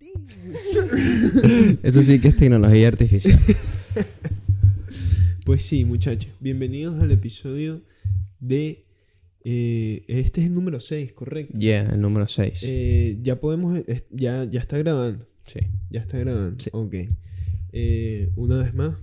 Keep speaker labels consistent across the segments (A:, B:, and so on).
A: Eso sí que es tecnología artificial.
B: Pues sí, muchachos. Bienvenidos al episodio de... eh, este es el número 6, correcto.
A: Yeah, el número 6.
B: Eh, ya podemos... es- Ya, ya está grabando.
A: sí.
B: Ya está grabando.
A: Sí.
B: Ok. Eh, una vez más.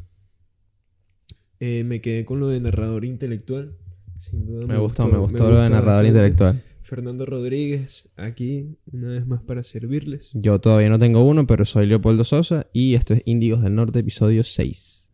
B: eh, me quedé con lo de narrador intelectual. Sin duda
A: Me gustó, me gustó lo de narrador intelectual.
B: Fernando Rodríguez, aquí, una vez más para servirles.
A: Yo todavía no tengo uno, pero soy Leopoldo Sosa y esto es Índigos del Norte, episodio 6.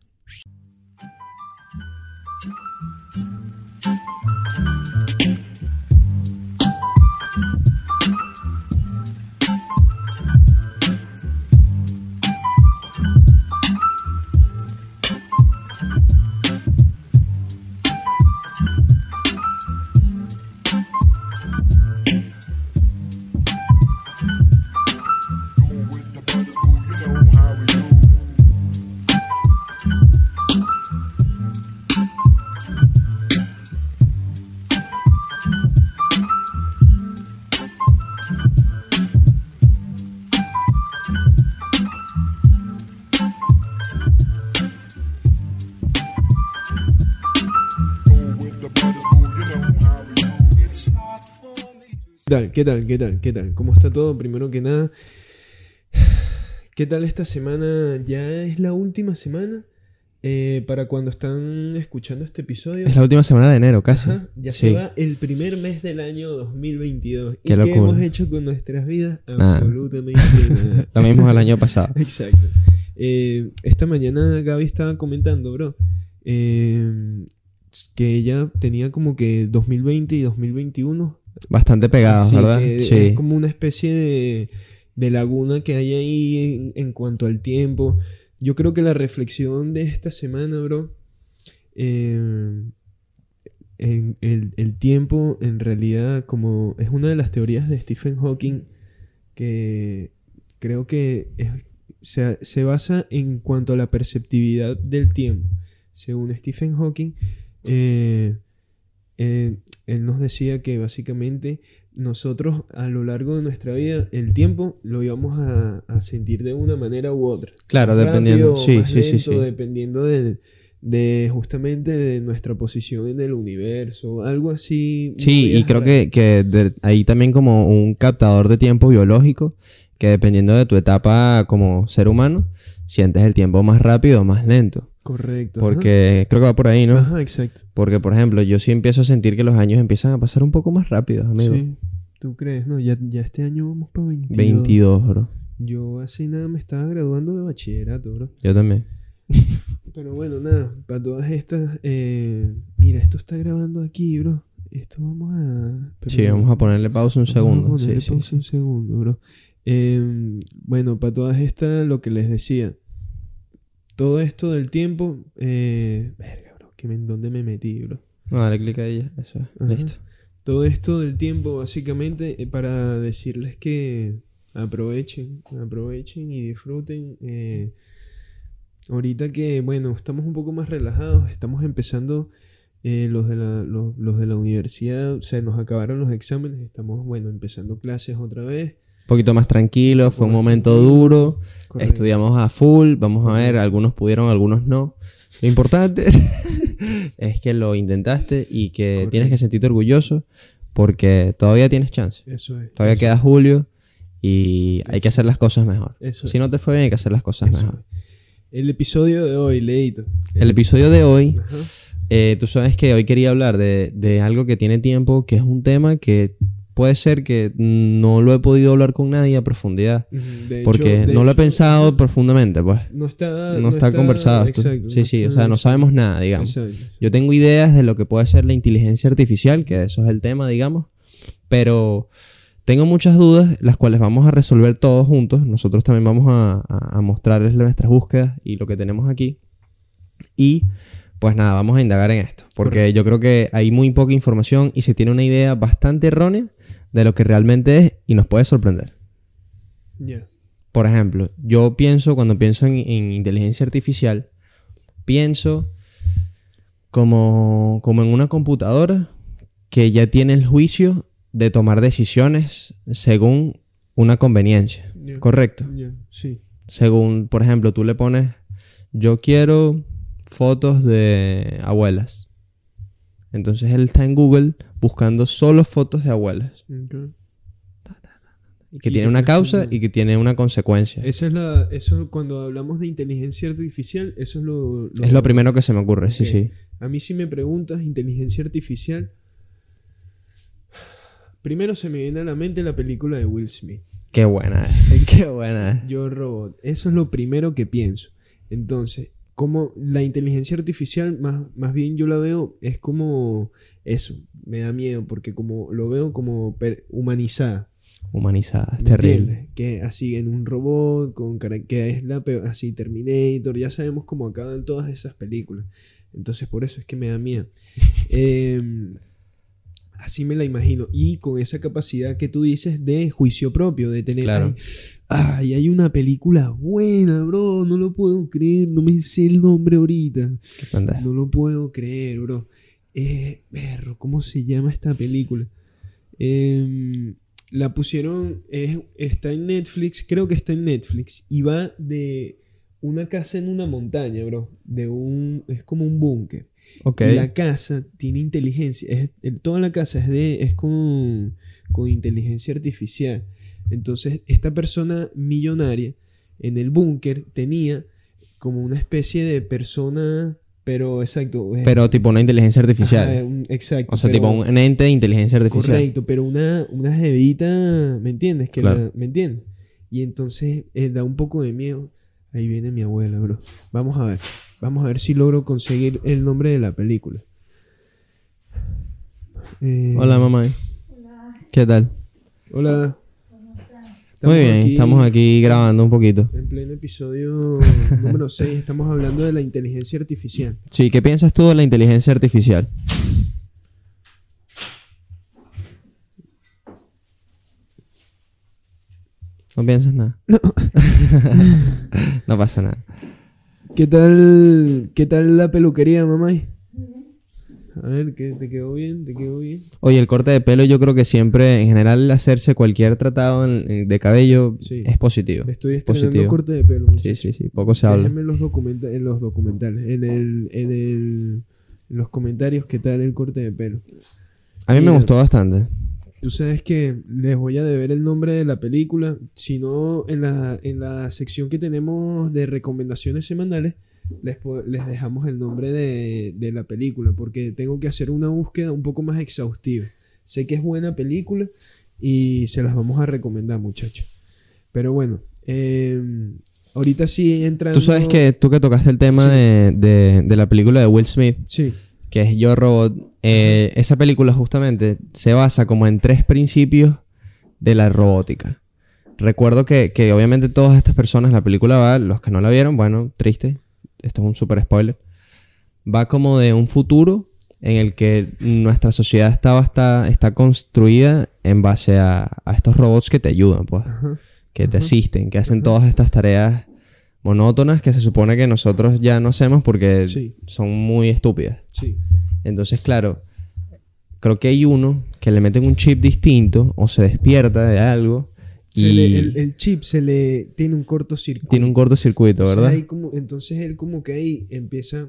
B: Tal? ¿Qué tal? ¿Qué tal? ¿Qué tal? ¿Cómo está todo? Primero que nada, ¿qué tal esta semana? Ya es la última semana eh, para cuando están escuchando este episodio.
A: Es la última semana de enero, casi.
B: Ajá, ya
A: Sí.
B: se va el primer mes del año 2022.
A: Qué
B: ¿Y qué hemos hecho con nuestras vidas?
A: Nada.
B: Absolutamente nada.
A: Lo mismo el año pasado.
B: Exacto. Eh, esta mañana Gaby estaba comentando, bro, eh, que ella tenía como que 2020 y 2021.
A: Bastante pegados,
B: Sí,
A: ¿verdad?
B: que
A: Sí.
B: Es como una especie de, de laguna que hay ahí en, en cuanto al tiempo. Yo creo que la reflexión de esta semana, bro, eh, en el, el tiempo en realidad como es una de las teorías de Stephen Hawking que creo que es- se, se basa en cuanto a la perceptividad del tiempo. Según Stephen Hawking, eh, eh, él nos decía que básicamente nosotros a lo largo de nuestra vida el tiempo lo íbamos a, a sentir de una manera u otra.
A: Claro, dependiendo. Sí,
B: más
A: sí,
B: lento,
A: sí.
B: Dependiendo de, de justamente de nuestra posición en el universo, algo así.
A: Sí, y creo que, que de- hay también como un captador de tiempo biológico que dependiendo de tu etapa como ser humano, sientes el tiempo más rápido o más lento.
B: Correcto. ajá.
A: Porque creo que va por ahí, ¿no?
B: Ajá, exacto.
A: Porque, por ejemplo, yo sí empiezo a sentir que los años empiezan a pasar un poco más rápido, amigo.
B: Sí. ¿Tú crees? No, ya, ya este año vamos para 22.
A: 22, bro.
B: Yo así nada me estaba graduando de bachillerato, bro.
A: Yo también.
B: Pero bueno, nada, para todas estas, eh, mira, esto está grabando aquí, bro. Esto vamos a... pero
A: Sí, vamos a ponerle pausa un
B: vamos a
A: segundo.
B: ponerle
A: Sí, sí,
B: pausa
A: sí.
B: un segundo, bro. Eh, bueno, para todas estas, lo que les decía. Todo esto del tiempo, eh, verga, bro, que me, ¿en dónde me metí, bro?
A: No, dale clic. Eso.
B: Ajá.
A: Listo.
B: Todo esto del tiempo, básicamente, eh, para decirles que aprovechen, aprovechen y disfruten. eh, ahorita que, bueno, estamos un poco más relajados, estamos empezando eh, los, de la, los, los de la universidad, se nos acabaron los exámenes, estamos, bueno, empezando clases otra vez.
A: Poquito más tranquilo, fue un momento duro.
B: Correcto.
A: Estudiamos a full, vamos a ver, algunos pudieron, algunos no. Lo importante es que lo intentaste y que
B: Correcto.
A: tienes que sentirte orgulloso porque todavía tienes chance.
B: Eso es.
A: Todavía
B: eso
A: queda julio y hay que hacer las cosas mejor.
B: Eso
A: Si no te fue bien, hay que hacer las cosas mejor.
B: El episodio de hoy, Leito.
A: El episodio de hoy, eh, tú sabes que hoy quería hablar de, de algo que tiene tiempo, que es un tema que puede ser que no lo he podido hablar con nadie a profundidad.
B: De hecho-
A: Porque
B: de
A: no lo he pensado
B: ajá,
A: profundamente, pues.
B: No está,
A: No, está, conversado. esto.
B: Exacto,
A: sí, sí, o
B: está-
A: sea, no sabemos nada, digamos.
B: Exacto.
A: Yo tengo ideas de lo que puede ser la inteligencia artificial, que eso es el tema, digamos. Pero tengo muchas dudas, las cuales vamos a resolver todos juntos. Nosotros también vamos a, a- a mostrarles nuestras búsquedas y lo que tenemos aquí. Y pues nada, vamos a indagar en esto. Porque
B: Correcto.
A: yo creo que hay muy poca información y se tiene una idea bastante errónea de lo que realmente es y nos puede sorprender. Por ejemplo, yo pienso, cuando pienso en, en inteligencia artificial, pienso como, como en una computadora que ya tiene el juicio de tomar decisiones según una conveniencia. Correcto.
B: Sí.
A: Según, por ejemplo, tú le pones, yo quiero fotos de abuelas. Entonces él está en Google buscando solo fotos de abuelas. Que
B: Y
A: tiene una causa y que tiene una consecuencia.
B: Esa es la, eso cuando hablamos de inteligencia artificial, eso es lo,
A: Es lo primero que se me ocurre, sí, sí.
B: A mí si me preguntas inteligencia artificial, primero se me viene a la mente la película de Will Smith,
A: Qué buena. Qué buena.
B: Yo Robot. Eso es lo primero que pienso. Entonces, como la inteligencia artificial, más, más bien yo la veo, es como eso, me da miedo, porque como lo veo como humanizada.
A: Humanizada, es
B: ¿me
A: terrible.
B: Que así en un robot, con que es la peor- así Terminator, ya sabemos cómo acaban todas esas películas. Entonces por eso es que me da miedo. Em, así me la imagino. Y con esa capacidad que tú dices de juicio propio, de tener...
A: Claro.
B: Ay, ay, hay una película buena, bro. No lo puedo creer. No me sé el nombre ahorita.
A: Qué.
B: No lo puedo creer, bro. Eh, perro, ¿cómo se llama esta película? Em, la pusieron, es- está en Netflix, creo que está en Netflix, y va de una casa en una montaña, bro. De un, es como un búnker.
A: Ok.
B: Y la casa tiene inteligencia, es, el- toda la casa es, de, es con, con inteligencia artificial. Entonces, esta persona millonaria en el búnker tenía como una especie de persona, pero exacto.
A: Pero tipo una inteligencia artificial.
B: Ajá, un- exacto.
A: o sea,
B: pero-
A: tipo un ente de inteligencia artificial.
B: Correcto, pero una, una jevita, ¿me entiendes? Que
A: Claro.
B: la- ¿Me entiendes? Y entonces eh, da un poco de miedo. Ahí viene mi abuela, bro. Vamos a ver. Vamos a ver si logro conseguir el nombre de la película. Eh,
A: Hola, mamá. ¿Qué tal?
B: Hola.
A: Muy bien, estamos aquí grabando un poquito.
B: En pleno episodio número 6 estamos hablando de la inteligencia artificial.
A: Sí, ¿qué piensas tú de la inteligencia artificial? ¿No piensas nada? No. no pasa nada.
B: ¿Qué tal, qué tal la peluquería, mamá? A ver, ¿qué, ¿te quedó bien? ¿Te quedó bien?
A: Oye, el corte de pelo yo creo que siempre, en general, hacerse cualquier tratado en- de cabello
B: Sí.
A: es positivo.
B: Estoy estrenando
A: Positivo.
B: corte de pelo.
A: Sí,
B: muchachos.
A: sí, sí. Poco se habla.
B: Déjenme en los, documenta- en los documentales, en, el, en, el, en los comentarios qué tal el corte de pelo.
A: A mí me gustó bastante.
B: Tú sabes que les voy a deber el nombre de la película, si no en la, en la sección que tenemos de recomendaciones semanales, les, les dejamos el nombre de, de la película, porque tengo que hacer una búsqueda un poco más exhaustiva. Sé que es buena película y se las vamos a recomendar, muchachos. Pero bueno, eh, ahorita sí entrando...
A: Tú sabes que tú que tocaste el tema
B: Sí.
A: de, de- de la película de Will Smith,
B: Sí,
A: que es Yo Robot, eh, esa película justamente se basa como en tres principios de la robótica. Recuerdo que, que obviamente todas estas personas, la película va, los que no la vieron, bueno, triste, esto es un super spoiler, va como de un futuro en el que nuestra sociedad está, está, está construida en base a, a estos robots que te ayudan, pues que te asisten, que hacen todas estas tareas monótonas que se supone que nosotros ya no hacemos porque
B: Sí.
A: son muy estúpidas.
B: Sí.
A: Entonces, claro, creo que hay uno que le meten un chip distinto o se despierta de algo
B: Se
A: y
B: le- el, el chip se le tiene un cortocircuito.
A: tiene un cortocircuito, ¿verdad?
B: como- entonces él como que ahí empieza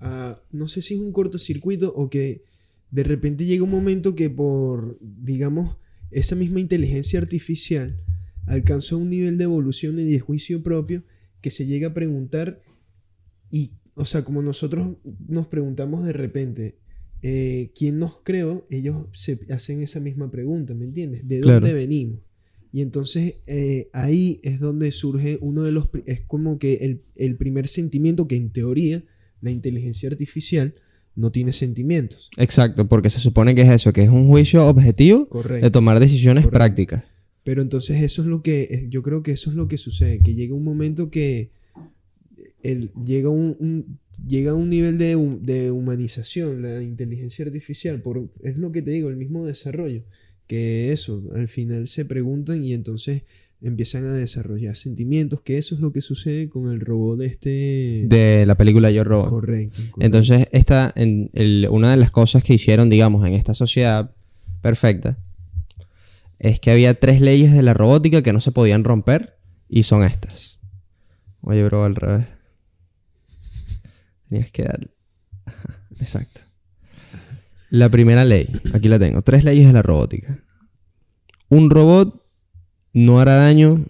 B: a... No sé si es un cortocircuito o que de repente llega un momento que por, digamos, esa misma inteligencia artificial alcanzó un nivel de evolución y de juicio propio que se llega a preguntar y, o sea, como nosotros nos preguntamos de repente, eh, ¿quién nos creó? Ellos se hacen esa misma pregunta, ¿me entiendes? ¿De
A: Claro.
B: dónde venimos? Y entonces eh, ahí es donde surge uno de los... Es como que el, el primer sentimiento que en teoría la inteligencia artificial no tiene sentimientos.
A: Exacto, porque se supone que es eso, que es un juicio objetivo
B: Correcto.
A: de tomar decisiones
B: Correcto.
A: prácticas.
B: Pero entonces eso es lo que... eh, Yo creo que eso es lo que sucede, que llega un momento que el, llega, un, un- llega a un nivel de, de humanización la inteligencia artificial. Por, es lo que te digo, el mismo desarrollo. Que eso, al final se preguntan y entonces empiezan a desarrollar sentimientos, que eso es lo que sucede con el robot de este...
A: De la película Yo Robot.
B: Correcto. correcto.
A: Entonces, esta, en el- una de las cosas que hicieron, digamos, en esta sociedad perfecta, es que había tres leyes de la robótica que no se podían romper Y son estas. Oye, bro, al revés. Tenías que dar. Exacto. La primera ley, aquí la tengo. Tres leyes de la robótica. Un robot no hará daño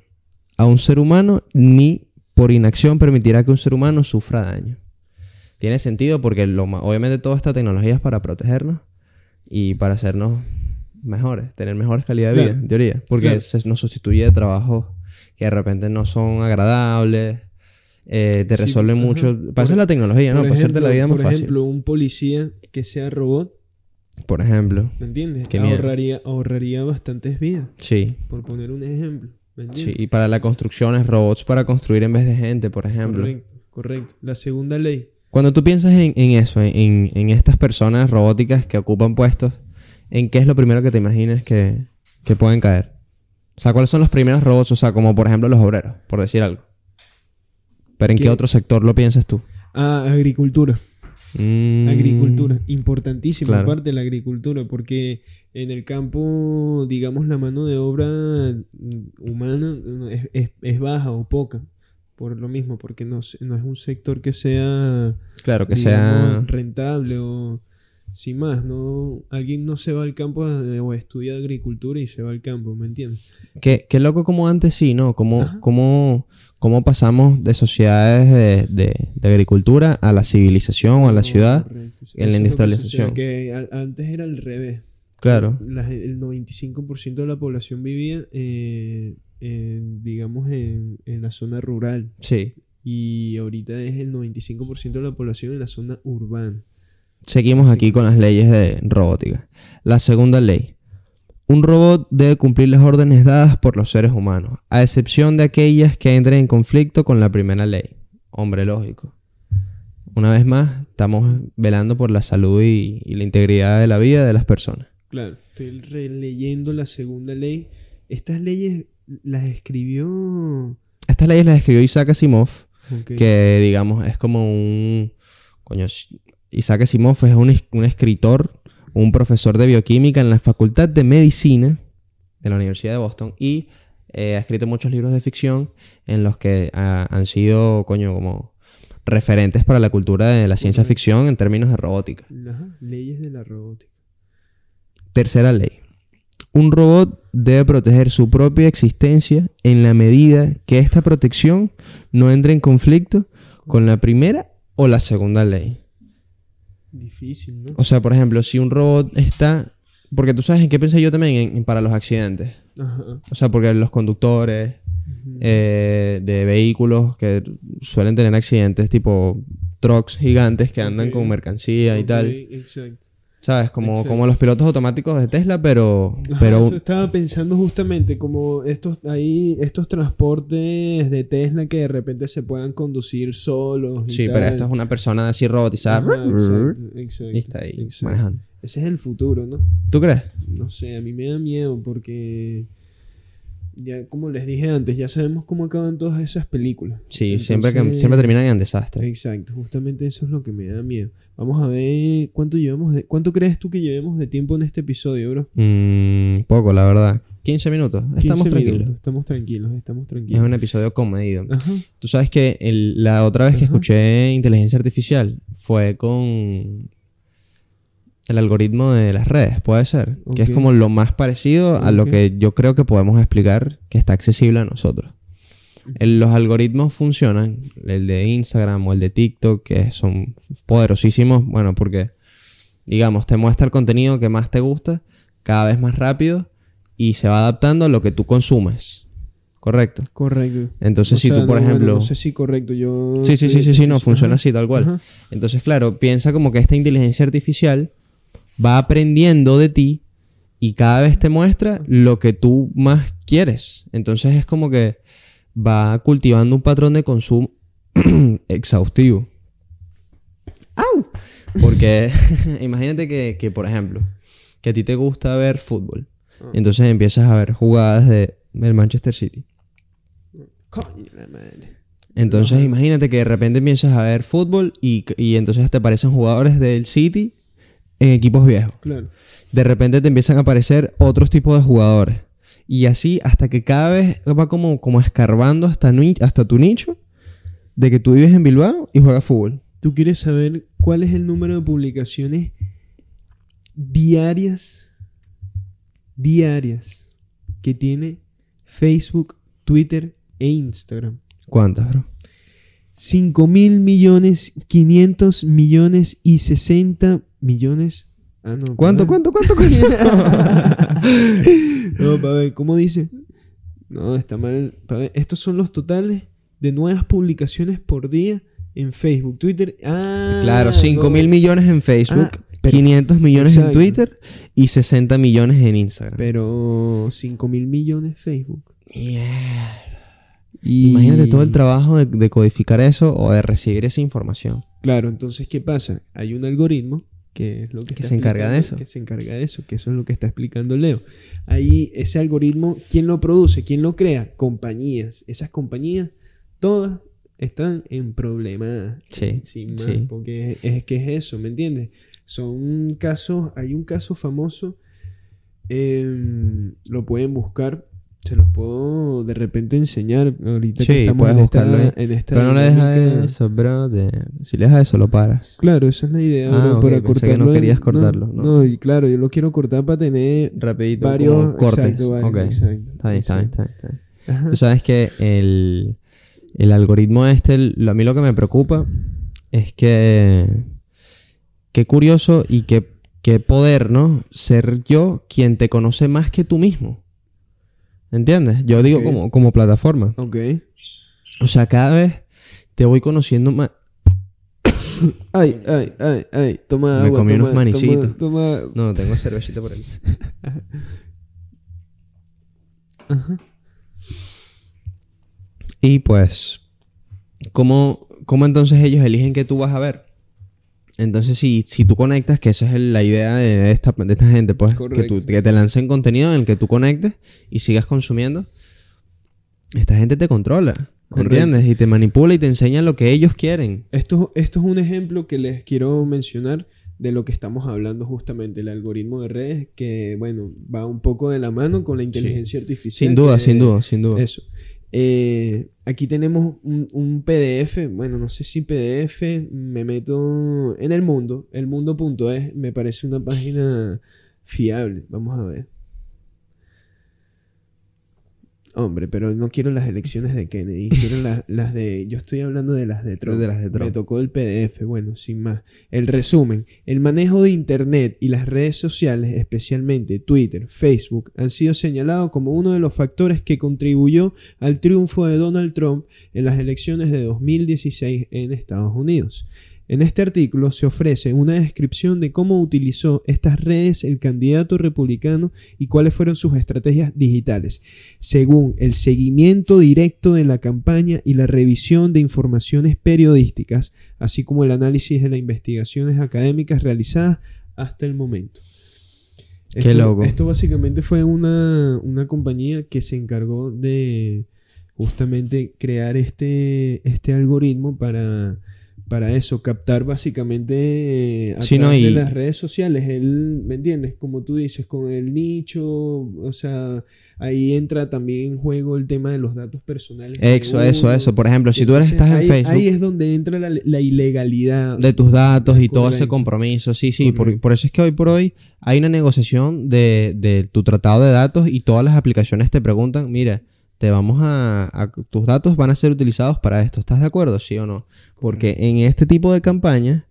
A: a un ser humano ni por inacción permitirá que un ser humano sufra daño. Tiene sentido porque obviamente toda esta tecnología es para protegernos y para hacernos mejores, tener mejores calidad de vida,
B: Claro.
A: en teoría. Porque
B: Claro.
A: se nos sustituye de trabajos que de repente no son agradables, eh, te
B: Sí,
A: resuelven
B: ajá.
A: mucho.
B: Por
A: Para eso es la tecnología, ¿no?
B: Por
A: Para hacerte la vida más
B: por
A: fácil.
B: ejemplo, un policía que sea robot,
A: Por ejemplo.
B: ¿me entiendes?
A: Miedo.
B: ahorraría, ahorraría bastantes vidas,
A: Sí.
B: por poner un ejemplo. ¿Me
A: Sí, y para la construcción es robots para construir en vez de gente, por ejemplo.
B: Correcto, correcto. La segunda ley.
A: Cuando tú piensas en, en eso, en, en estas personas robóticas que ocupan puestos, ¿en qué es lo primero que te imaginas que, que pueden caer? O sea, ¿cuáles son los primeros robots? O sea, como por ejemplo los obreros, por decir algo. Pero ¿en qué,
B: ¿Qué?
A: otro sector lo piensas tú?
B: Ah, agricultura.
A: Mm,
B: Agricultura. Importantísima
A: claro.
B: parte de la agricultura, porque en el campo, digamos, la mano de obra humana es, es- es baja o poca. Por lo mismo, porque no, no es un sector que sea
A: Claro, que
B: digamos,
A: sea...
B: rentable o sin más, no alguien no se va al campo a- o estudia agricultura y se va al campo, ¿me entiendes?
A: Qué, qué loco como antes sí, ¿no? Como, como, cómo pasamos de sociedades de, de- de agricultura a la civilización o a la ciudad.
B: Correcto.
A: en la
B: Eso que
A: industrialización.
B: Que antes era al revés.
A: Claro.
B: La el 95% de la población vivía, eh, en, digamos, en, en la zona rural.
A: Sí.
B: Y ahorita es el 95% de la población en la zona urbana.
A: Seguimos aquí con las leyes de robótica. La segunda ley. Un robot debe cumplir las órdenes dadas por los seres humanos, a excepción de aquellas que entren en conflicto con la primera ley. Hombre lógico. Una vez más, estamos velando por la salud y, y la integridad de la vida de las personas.
B: Claro, estoy releyendo la segunda ley. Estas leyes las escribió...
A: Estas leyes las escribió Isaac Asimov, que digamos es como un... Coño, Isaac Asimov es un, es- un escritor, un profesor de bioquímica en la Facultad de Medicina de la Universidad de Boston y eh, ha escrito muchos libros de ficción en los que ah, han sido, coño, como referentes para la cultura de la ciencia ficción en términos de robótica.
B: Ajá, leyes de la robótica.
A: Tercera ley. Un robot debe proteger su propia existencia en la medida que esta protección no entre en conflicto con la primera o la segunda ley.
B: Difícil, ¿no?
A: O sea, por ejemplo, si un robot está... Porque tú sabes en qué pensé yo también en- en para los accidentes.
B: Ajá.
A: O sea, porque los conductores eh, de vehículos que suelen tener accidentes tipo trucks gigantes que andan con mercancía y tal.
B: Exacto.
A: ¿Sabes? Como,
B: Exacto.
A: como los pilotos automáticos de Tesla, pero...
B: Ajá,
A: pero
B: eso estaba pensando justamente como estos ahí estos transportes de Tesla que de repente se puedan conducir solos. y
A: Sí,
B: tal.
A: pero esto es una persona así robotizada.
B: Ajá, exacto, exacto,
A: Y está ahí manejando.
B: Ese es el futuro, ¿no?
A: ¿Tú crees?
B: No sé, a mí me da miedo porque ya como les dije antes, ya sabemos cómo acaban todas esas películas.
A: Sí, siempre, que, siempre terminan en desastre.
B: Exacto, justamente eso es lo que me da miedo. Vamos a ver cuánto llevamos de cuánto crees tú que llevemos de tiempo en este episodio, bro.
A: Mm, poco, la verdad. 15 minutos.
B: 15
A: Estamos tranquilos.
B: minutos, Estamos tranquilos, estamos
A: Es
B: tranquilos.
A: un episodio comedido.
B: Ajá.
A: Tú sabes que el- la otra vez que escuché inteligencia artificial fue con el algoritmo de las redes, puede ser. Que es como lo más parecido a lo que yo creo que podemos explicar que está accesible a nosotros. El- los algoritmos funcionan, el de Instagram o el de TikTok, que son poderosísimos, bueno, porque, digamos, te muestra el contenido que más te gusta cada vez más rápido y se va adaptando a lo que tú consumes. ¿Correcto?
B: Correcto.
A: Entonces,
B: O
A: si
B: sea,
A: tú, por
B: no,
A: ejemplo...
B: no sé si correcto, yo...
A: Sí, sí, sí, sí, sí, no, funciona así, tal cual.
B: Ajá.
A: Entonces, claro, piensa como que esta inteligencia artificial va aprendiendo de ti y cada vez te muestra lo que tú más quieres. Entonces es como que va cultivando un patrón de consumo exhaustivo. ¡Au! Porque imagínate que, que, por ejemplo, que a ti te gusta ver fútbol.
B: Ah.
A: Entonces empiezas a ver jugadas de, del Manchester City.
B: Coño, la madre.
A: Entonces imagínate que de repente empiezas a ver fútbol y, y entonces te aparecen jugadores del City en equipos viejos.
B: Claro.
A: De repente te empiezan a aparecer otros tipos de jugadores. Y así hasta que cada vez va como, como escarbando hasta, hasta tu nicho de que tú vives en Bilbao y juegas fútbol.
B: ¿Tú quieres saber cuál es el número de publicaciones diarias, diarias, que tiene Facebook, Twitter e Instagram?
A: ¿Cuántas, bro?
B: 5 mil millones, 500 millones y 60 millones. Ah, no.
A: ¿Cuánto, cuánto, cuánto, cuánto?
B: no, para ver, ¿cómo dice? No, está mal. Ver, Estos son los totales de nuevas publicaciones por día en Facebook, Twitter. Ah,
A: claro, 5
B: no.
A: mil millones en Facebook,
B: Ah, pero-
A: 500 millones
B: exacto.
A: en Twitter y 60 millones en Instagram.
B: Pero 5 mil millones Facebook.
A: Mierda.
B: Y-
A: Imagínate todo el trabajo de, de codificar eso o de recibir esa información.
B: Claro, entonces, ¿qué pasa? Hay un algoritmo que es lo que,
A: Que
B: está
A: se encarga de eso.
B: Que se encarga de eso, que eso es lo que está explicando Leo. Ahí, ese algoritmo, ¿quién lo produce? ¿Quién lo crea? Compañías. Esas compañías, todas están en problemas.
A: Sí,
B: Sin más,
A: sí.
B: porque es, es que es eso, ¿me entiendes? Son casos, hay un caso famoso, em, lo pueden buscar, se los puedo de repente enseñar ahorita
A: Sí,
B: que estamos
A: puedes
B: en esta, en esta
A: Pero no le dejas eso, bro. de- Si le dejas eso, lo paras.
B: Claro, esa es la idea,
A: Ah,
B: bro, para
A: pensé que no
B: cortarlo
A: querías cortarlo, ¿no?
B: No, y claro, yo lo quiero cortar para tener
A: Rapidito,
B: varios
A: cortes.
B: exacto, varios,
A: Ok.
B: exacto,
A: Está bien, está bien, está bien, está bien.
B: Ajá.
A: Tú sabes que el, el algoritmo este, el- a mí lo que me preocupa es que qué curioso y qué, qué poder, ¿no? Ser yo quien te conoce más que tú mismo. ¿Entiendes? Yo digo como, como plataforma.
B: Ok.
A: O sea, cada vez te voy conociendo más.
B: Ay, ay, ay, ay, toma
A: Me
B: agua,
A: comí
B: toma,
A: unos manicitos.
B: Toma, toma-
A: No, tengo cervecita por ahí.
B: Ajá.
A: Y pues, ¿cómo, cómo entonces ellos eligen qué tú vas a ver? Entonces, si, si tú conectas, que esa es la idea de esta, de esta gente, pues, que, tú- que te lancen contenido en el que tú conectes y sigas consumiendo, esta gente te controla, ¿me
B: Correcto.
A: ¿entiendes? Y te manipula y te enseña lo que ellos quieren.
B: Esto, esto es un ejemplo que les quiero mencionar de lo que estamos hablando justamente, el algoritmo de redes, que, bueno, va un poco de la mano con la inteligencia artificial.
A: Sin duda, sin duda, sin duda.
B: Eso. Eh, aquí tenemos un, un PDF, bueno, no sé si PDF, me meto en el mundo, elmundo.es, me parece una página fiable, vamos a ver. Hombre, pero no quiero las elecciones de Kennedy, quiero las, las de, yo estoy hablando de las de Trump.
A: De las de Trump.
B: Me tocó el PDF, bueno, sin más. El resumen, el manejo de Internet y las redes sociales, especialmente Twitter, Facebook, han sido señalados como uno de los factores que contribuyó al triunfo de Donald Trump en las elecciones de 2016 en Estados Unidos. En este artículo se ofrece una descripción de cómo utilizó estas redes el candidato republicano y cuáles fueron sus estrategias digitales, según el seguimiento directo de la campaña y la revisión de informaciones periodísticas, así como el análisis de las investigaciones académicas realizadas hasta el momento.
A: Qué
B: Esto-
A: loco.
B: Esto básicamente fue una, una compañía que se encargó de justamente crear este, este algoritmo para, para eso, captar básicamente eh, a
A: Sí, no,
B: través de las redes sociales. Él, ¿me entiendes? Como tú dices, con el nicho, o sea, ahí entra también en juego el tema de los datos personales.
A: Eso, eso,
B: uno.
A: eso. Por ejemplo, si tú eres, estás en
B: ahí,
A: Facebook...
B: Ahí es donde entra la, la ilegalidad.
A: de tus datos y todo ese compromiso. Sí, sí, por, por eso es que hoy por hoy hay una negociación de, de tu tratado de datos y todas las aplicaciones te preguntan, mira, te vamos a, a- tus datos van a ser utilizados para esto. ¿Estás de acuerdo? Sí o no. Porque en este tipo de campañas,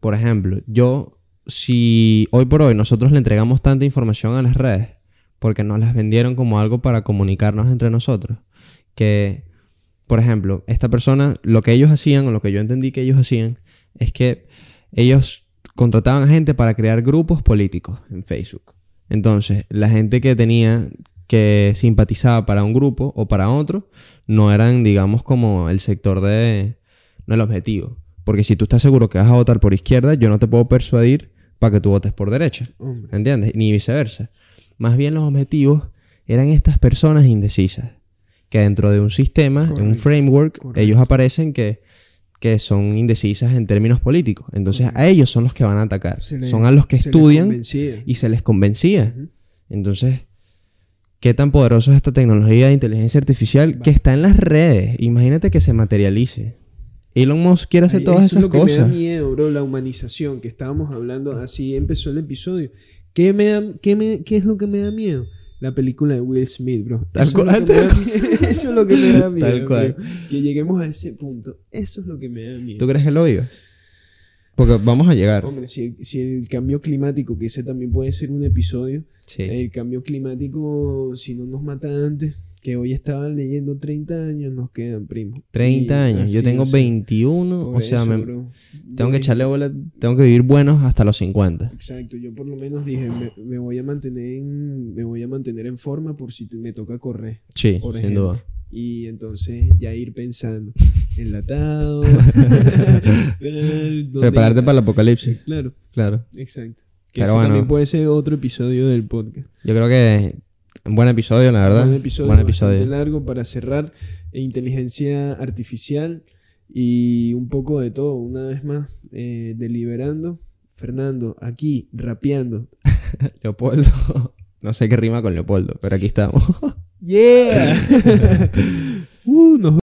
A: por ejemplo, yo, si hoy por hoy nosotros le entregamos tanta información a las redes, porque nos las vendieron como algo para comunicarnos entre nosotros, que, por ejemplo, esta persona, lo que ellos hacían, o lo que yo entendí que ellos hacían, es que ellos contrataban a gente para crear grupos políticos en Facebook. Entonces, la gente que tenía que simpatizaba para un grupo o para otro, no eran, digamos, como el sector de... no el objetivo. Porque si tú estás seguro que vas a votar por izquierda, yo no te puedo persuadir para que tú votes por derecha. ¿Entiendes? Ni viceversa. Más bien los objetivos eran estas personas indecisas. Que dentro de un sistema, en un
B: Correcto,
A: framework,
B: correcto.
A: ellos aparecen que, que son indecisas en términos políticos. Entonces
B: Correcto.
A: a ellos son los que van a atacar.
B: Le-
A: son a los que estudian y se les convencía. Entonces, qué tan poderoso es esta tecnología de inteligencia artificial que está en las redes. Imagínate que se materialice. Elon Musk quiere hacer
B: Ay,
A: todas
B: eso
A: esas
B: es lo que me da
A: cosas.
B: miedo, bro, la humanización que estábamos hablando, así empezó el episodio. ¿Qué, me da- qué, me- qué es lo que me da miedo? La película de Will Smith, bro.
A: Tal
B: Eso es
A: cual,
B: da
A: tal
B: miedo. Eso es lo que me da miedo.
A: Tal cual.
B: bro. Que lleguemos a ese punto. Eso es lo que me da miedo.
A: ¿Tú crees que lo vive? Porque vamos a llegar.
B: Hombre, si el, si el cambio climático, que ese también puede ser un episodio,
A: Sí.
B: el cambio climático, si no nos mata antes, que hoy estaba leyendo 30 años, nos quedan, primo.
A: 30
B: Y
A: años. Yo tengo
B: o sea,
A: 21.
B: por
A: O sea,
B: eso,
A: me-
B: bro.
A: tengo que echarle bola. Tengo que vivir buenos hasta los 50.
B: Exacto, yo por lo menos dije, me, me voy a mantener en, me voy a mantener en forma por si te- me toca correr.
A: Sí,
B: Por
A: sin duda.
B: Y entonces ya ir pensando, enlatado.
A: Prepararte para el apocalipsis.
B: Claro,
A: Claro.
B: exacto. Que
A: Pero
B: eso
A: bueno.
B: también puede ser otro episodio del podcast.
A: Yo creo que un buen episodio, la verdad.
B: Un episodio,
A: Buen episodio.
B: largo para cerrar. E inteligencia artificial y un poco de todo. Una vez más, eh, deliberando. Fernando, aquí, rapeando.
A: Leopoldo. No sé qué rima con Leopoldo, pero aquí estamos.
B: Yeah. Woo, no.